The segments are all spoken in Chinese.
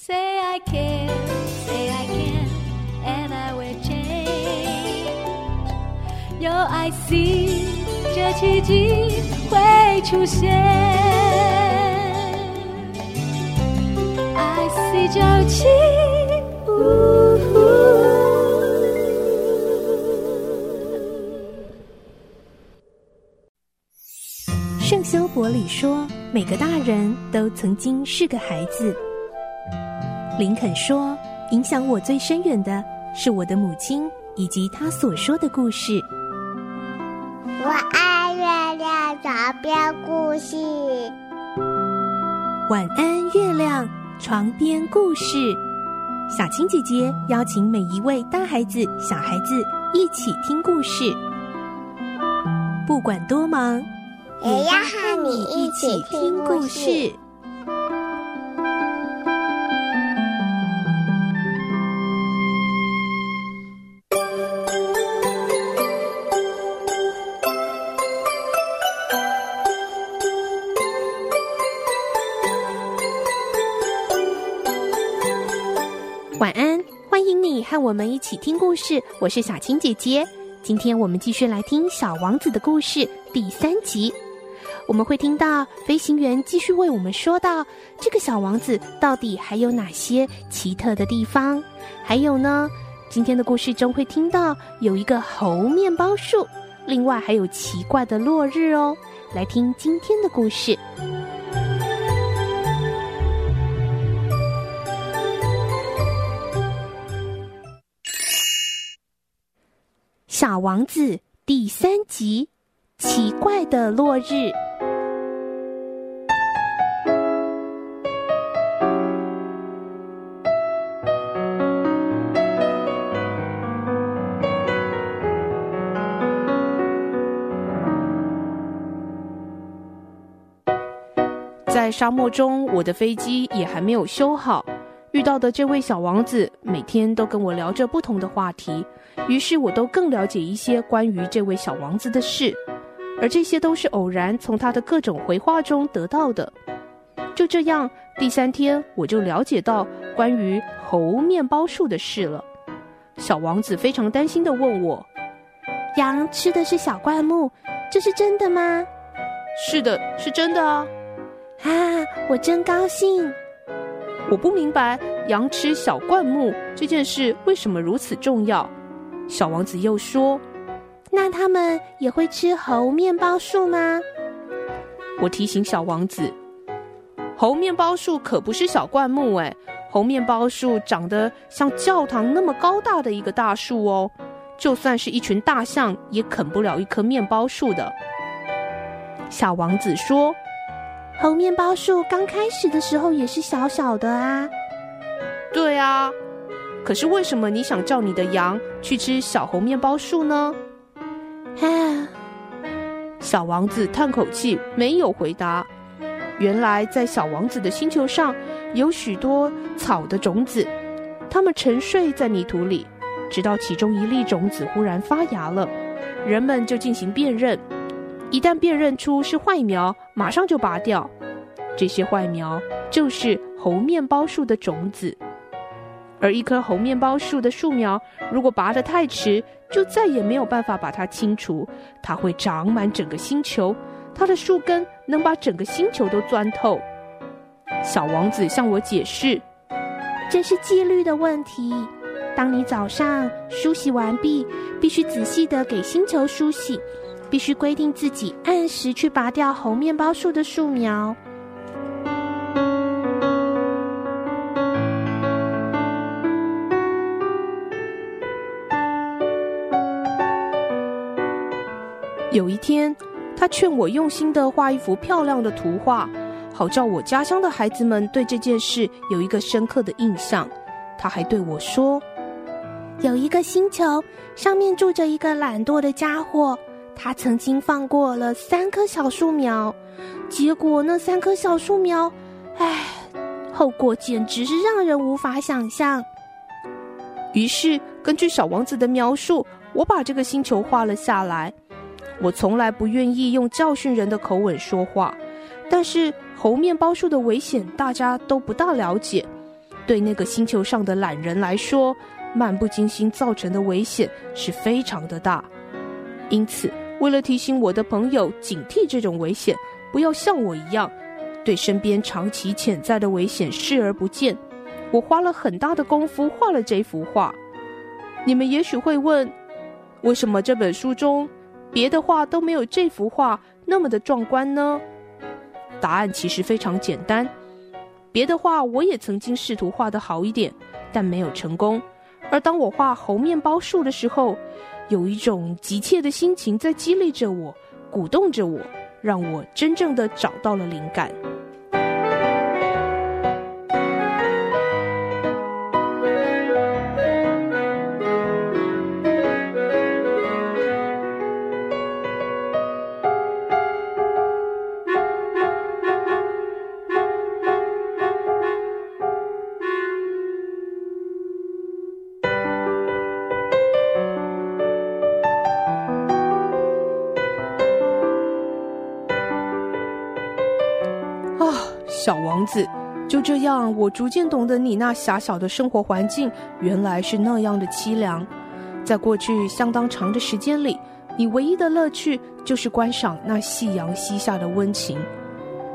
Say I can, say I can, and I will change. you i see，这奇迹会出现。I see 朝气。圣修伯里说：“每个大人都曾经是个孩子。”林肯说：“影响我最深远的是我的母亲以及她所说的故事。”我爱月亮床边故事。晚安，月亮床边故事。小青姐姐邀请每一位大孩子、小孩子一起听故事，不管多忙，也要和你一起听故事。晚安，欢迎你和我们一起听故事。我是小青姐姐，今天我们继续来听《小王子》的故事第三集。我们会听到飞行员继续为我们说到这个小王子到底还有哪些奇特的地方。还有呢，今天的故事中会听到有一个猴面包树，另外还有奇怪的落日哦。来听今天的故事。小王子第三集：奇怪的落日。在沙漠中，我的飞机也还没有修好。遇到的这位小王子，每天都跟我聊着不同的话题。于是我都更了解一些关于这位小王子的事，而这些都是偶然从他的各种回话中得到的。就这样，第三天我就了解到关于猴面包树的事了。小王子非常担心的问我：“羊吃的是小灌木，这是真的吗？”“是的，是真的啊。”“啊，我真高兴。”我不明白羊吃小灌木这件事为什么如此重要。小王子又说：“那他们也会吃猴面包树吗？”我提醒小王子：“猴面包树可不是小灌木哎，猴面包树长得像教堂那么高大的一个大树哦，就算是一群大象也啃不了一棵面包树的。”小王子说：“猴面包树刚开始的时候也是小小的啊。”“对啊。”可是为什么你想叫你的羊去吃小猴面包树呢？啊！小王子叹口气，没有回答。原来在小王子的星球上有许多草的种子，它们沉睡在泥土里，直到其中一粒种子忽然发芽了，人们就进行辨认。一旦辨认出是坏苗，马上就拔掉。这些坏苗就是猴面包树的种子。而一棵猴面包树的树苗，如果拔得太迟，就再也没有办法把它清除。它会长满整个星球，它的树根能把整个星球都钻透。小王子向我解释：“这是纪律的问题。当你早上梳洗完毕，必须仔细地给星球梳洗，必须规定自己按时去拔掉猴面包树的树苗。”有一天，他劝我用心的画一幅漂亮的图画，好叫我家乡的孩子们对这件事有一个深刻的印象。他还对我说：“有一个星球，上面住着一个懒惰的家伙，他曾经放过了三棵小树苗，结果那三棵小树苗，唉，后果简直是让人无法想象。”于是，根据小王子的描述，我把这个星球画了下来。我从来不愿意用教训人的口吻说话，但是猴面包树的危险大家都不大了解。对那个星球上的懒人来说，漫不经心造成的危险是非常的大。因此，为了提醒我的朋友警惕这种危险，不要像我一样，对身边长期潜在的危险视而不见，我花了很大的功夫画了这幅画。你们也许会问，为什么这本书中别的画都没有这幅画那么的壮观呢？答案其实非常简单，别的画我也曾经试图画得好一点，但没有成功。而当我画猴面包树的时候，有一种急切的心情在激励着我，鼓动着我，让我真正的找到了灵感。小王子，就这样，我逐渐懂得你那狭小的生活环境原来是那样的凄凉。在过去相当长的时间里，你唯一的乐趣就是观赏那夕阳西下的温情。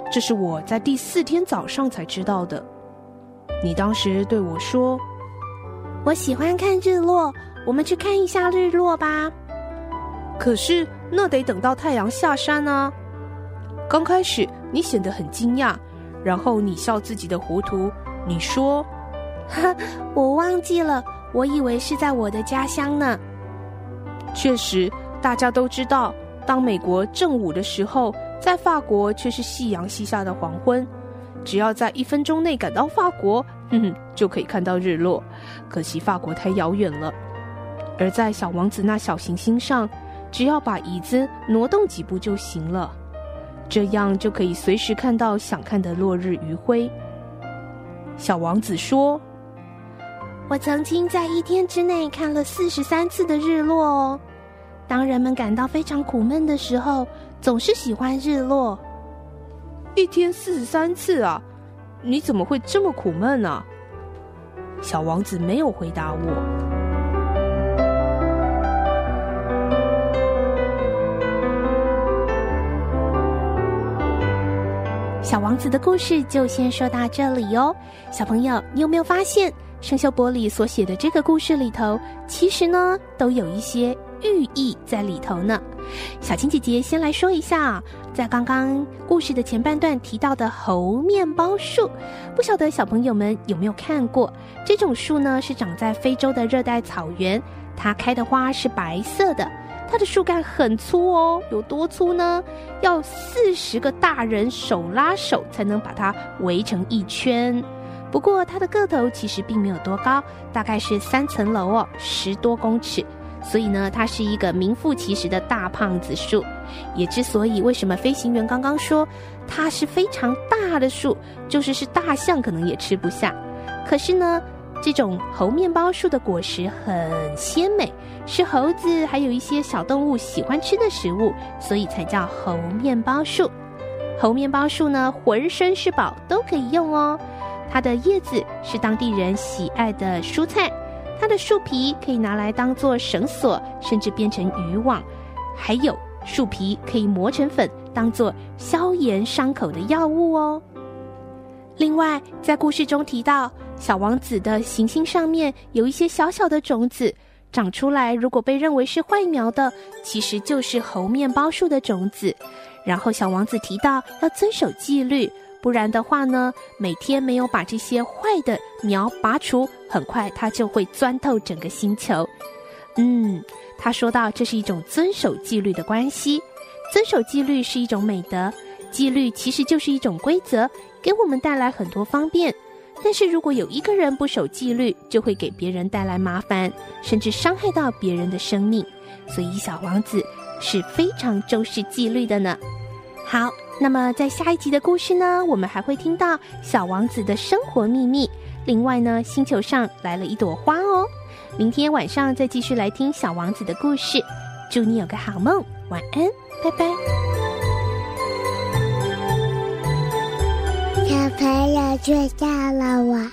这是我在第四天早上才知道的。你当时对我说：“我喜欢看日落，我们去看一下日落吧。”可是那得等到太阳下山呢。刚开始你显得很惊讶。然后你笑自己的糊涂，你说：“哈，我忘记了，我以为是在我的家乡呢。”确实，大家都知道，当美国正午的时候，在法国却是夕阳西下的黄昏。只要在一分钟内赶到法国，哼哼，就可以看到日落。可惜法国太遥远了。而在小王子那小行星上，只要把椅子挪动几步就行了。这样就可以随时看到想看的落日余晖。小王子说：“我曾经在一天之内看了四十三次的日落哦。当人们感到非常苦闷的时候，总是喜欢日落。一天四十三次啊？你怎么会这么苦闷呢？”小王子没有回答我。小王子的故事就先说到这里哟。小朋友，你有没有发现生肖伯里所写的这个故事里头，其实呢都有一些寓意在里头呢？小青姐姐先来说一下，在刚刚故事的前半段提到的猴面包树，不晓得小朋友们有没有看过？这种树呢是长在非洲的热带草原，它开的花是白色的。它的树干很粗哦，有多粗呢？要四十个大人手拉手才能把它围成一圈。不过它的个头其实并没有多高，大概是三层楼哦，十多公尺。所以呢，它是一个名副其实的大胖子树。也之所以为什么飞行员刚刚说它是非常大的树，就是是大象可能也吃不下。可是呢，这种猴面包树的果实很鲜美，是猴子还有一些小动物喜欢吃的食物，所以才叫猴面包树。猴面包树呢，浑身是宝，都可以用哦。它的叶子是当地人喜爱的蔬菜，它的树皮可以拿来当做绳索，甚至编成渔网，还有树皮可以磨成粉，当做消炎伤口的药物哦。另外，在故事中提到，小王子的行星上面有一些小小的种子长出来，如果被认为是坏苗的，其实就是猴面包树的种子。然后小王子提到要遵守纪律，不然的话呢，每天没有把这些坏的苗拔除，很快它就会钻透整个星球。嗯，他说到这是一种遵守纪律的关系，遵守纪律是一种美德，纪律其实就是一种规则，给我们带来很多方便。但是如果有一个人不守纪律，就会给别人带来麻烦，甚至伤害到别人的生命。所以小王子是非常重视纪律的呢。好，那么在下一集的故事呢，我们还会听到小王子的生活秘密。另外呢，星球上来了一朵花哦。明天晚上再继续来听小王子的故事。祝你有个好梦，晚安，拜拜。小朋友睡觉了，晚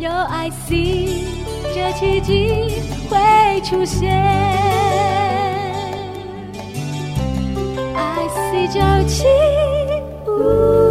有 I see 这奇迹会出现，I see 这奇迹。